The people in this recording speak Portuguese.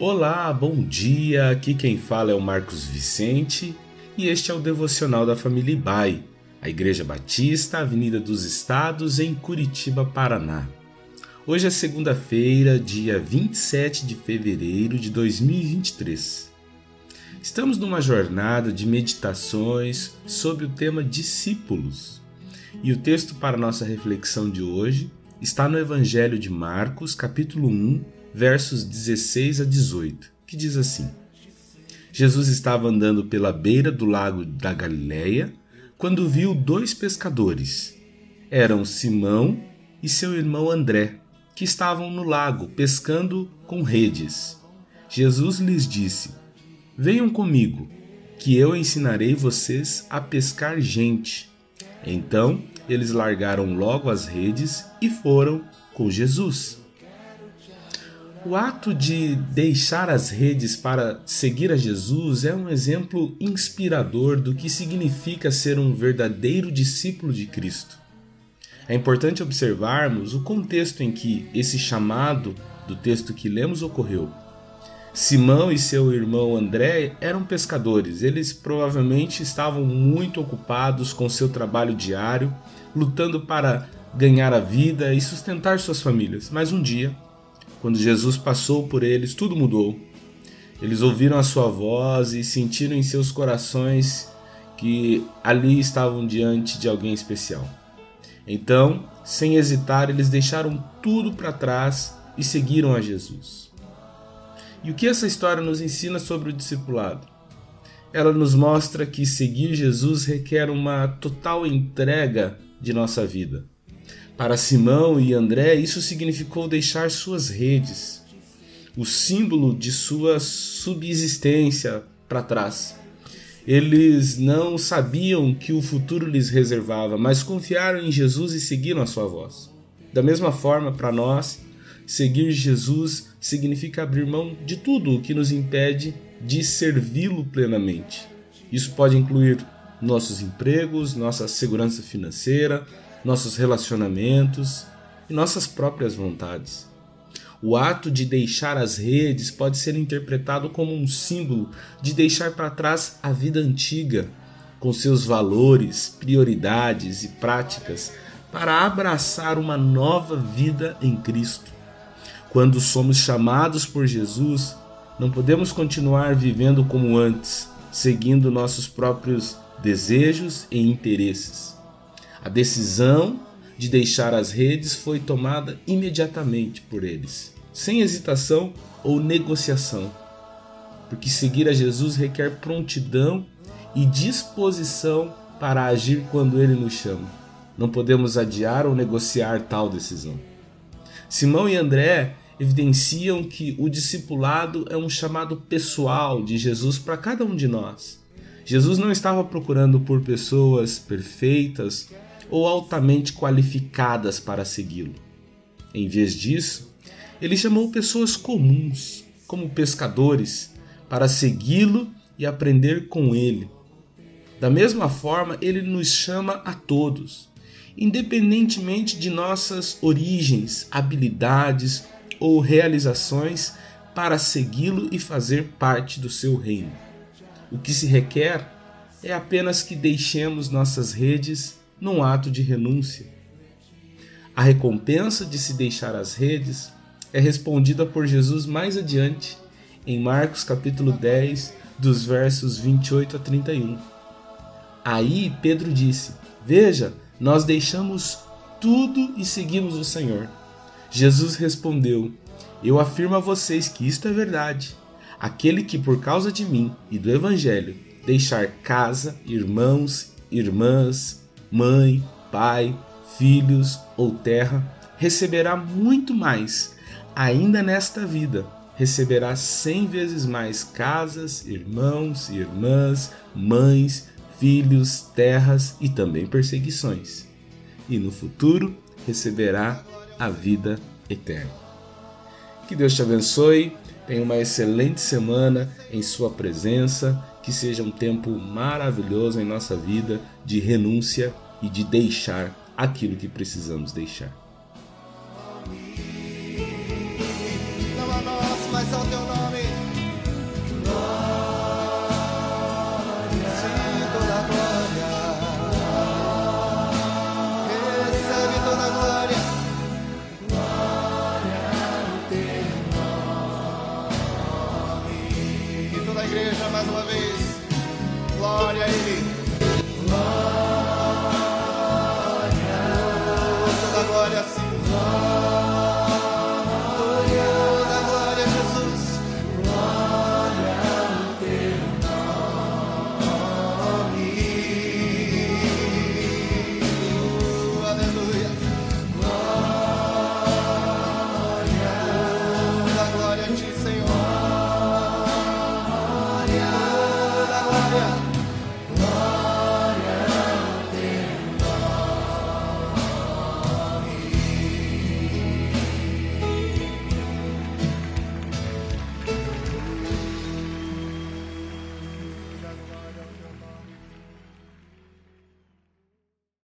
Olá, bom dia. Aqui quem fala é o Marcos Vicente e este é o devocional da família Ibai, a Igreja Batista, Avenida dos Estados, em Curitiba, Paraná. Hoje é segunda-feira, dia 27 de fevereiro de 2023. Estamos numa jornada de meditações sobre o tema discípulos. E o texto para nossa reflexão de hoje está no Evangelho de Marcos, capítulo 1, versos 16 a 18, que diz assim: Jesus estava andando pela beira do lago da Galileia quando viu dois pescadores. Eram Simão e seu irmão André, que estavam no lago pescando com redes. Jesus lhes disse: Venham comigo, que eu ensinarei vocês a pescar gente. Então eles largaram logo as redes e foram com Jesus. O ato de deixar as redes para seguir a Jesus é um exemplo inspirador do que significa ser um verdadeiro discípulo de Cristo. É importante observarmos o contexto em que esse chamado do texto que lemos ocorreu. Simão e seu irmão André eram pescadores, eles provavelmente estavam muito ocupados com seu trabalho diário, lutando para ganhar a vida e sustentar suas famílias. Mas um dia, quando Jesus passou por eles, tudo mudou. Eles ouviram a sua voz e sentiram em seus corações que ali estavam diante de alguém especial. Então, sem hesitar, eles deixaram tudo para trás e seguiram a Jesus. E o que essa história nos ensina sobre o discipulado? Ela nos mostra que seguir Jesus requer uma total entrega de nossa vida. Para Simão e André, isso significou deixar suas redes, o símbolo de sua subsistência para trás. Eles não sabiam que o futuro lhes reservava, mas confiaram em Jesus e seguiram a sua voz. Da mesma forma, para nós, seguir Jesus significa abrir mão de tudo o que nos impede de servi-lo plenamente. Isso pode incluir nossos empregos, nossa segurança financeira, nossos relacionamentos e nossas próprias vontades. O ato de deixar as redes pode ser interpretado como um símbolo de deixar para trás a vida antiga, com seus valores, prioridades e práticas, para abraçar uma nova vida em Cristo. Quando somos chamados por Jesus, não podemos continuar vivendo como antes, seguindo nossos próprios desejos e interesses. A decisão de deixar as redes foi tomada imediatamente por eles, sem hesitação ou negociação, porque seguir a Jesus requer prontidão e disposição para agir quando ele nos chama. Não podemos adiar ou negociar tal decisão. Simão e André evidenciam que o discipulado é um chamado pessoal de Jesus para cada um de nós. Jesus não estava procurando por pessoas perfeitas ou altamente qualificadas para segui-lo. Em vez disso, ele chamou pessoas comuns, como pescadores, para segui-lo e aprender com ele. Da mesma forma, ele nos chama a todos, independentemente de nossas origens, habilidades ou realizações, para segui-lo e fazer parte do seu reino. O que se requer é apenas que deixemos nossas redes num ato de renúncia. A recompensa de se deixar as redes é respondida por Jesus mais adiante, em Marcos capítulo 10, dos versos 28 a 31. Aí Pedro disse: Veja, nós deixamos tudo e seguimos o Senhor. Jesus respondeu: Eu afirmo a vocês que isto é verdade. Aquele que por causa de mim e do Evangelho deixar casa, irmãos, irmãs, mãe, pai, filhos ou terra, receberá muito mais, ainda nesta vida. Receberá cem vezes mais casas, irmãos, irmãs, mães, filhos, terras e também perseguições. E no futuro receberá a vida eterna. Que Deus te abençoe, tenha uma excelente semana em Sua presença que seja um tempo maravilhoso em nossa vida de renúncia e de deixar aquilo que precisamos deixar. Não a nós, mas ao teu nome. mais uma vez. glória, Senhor.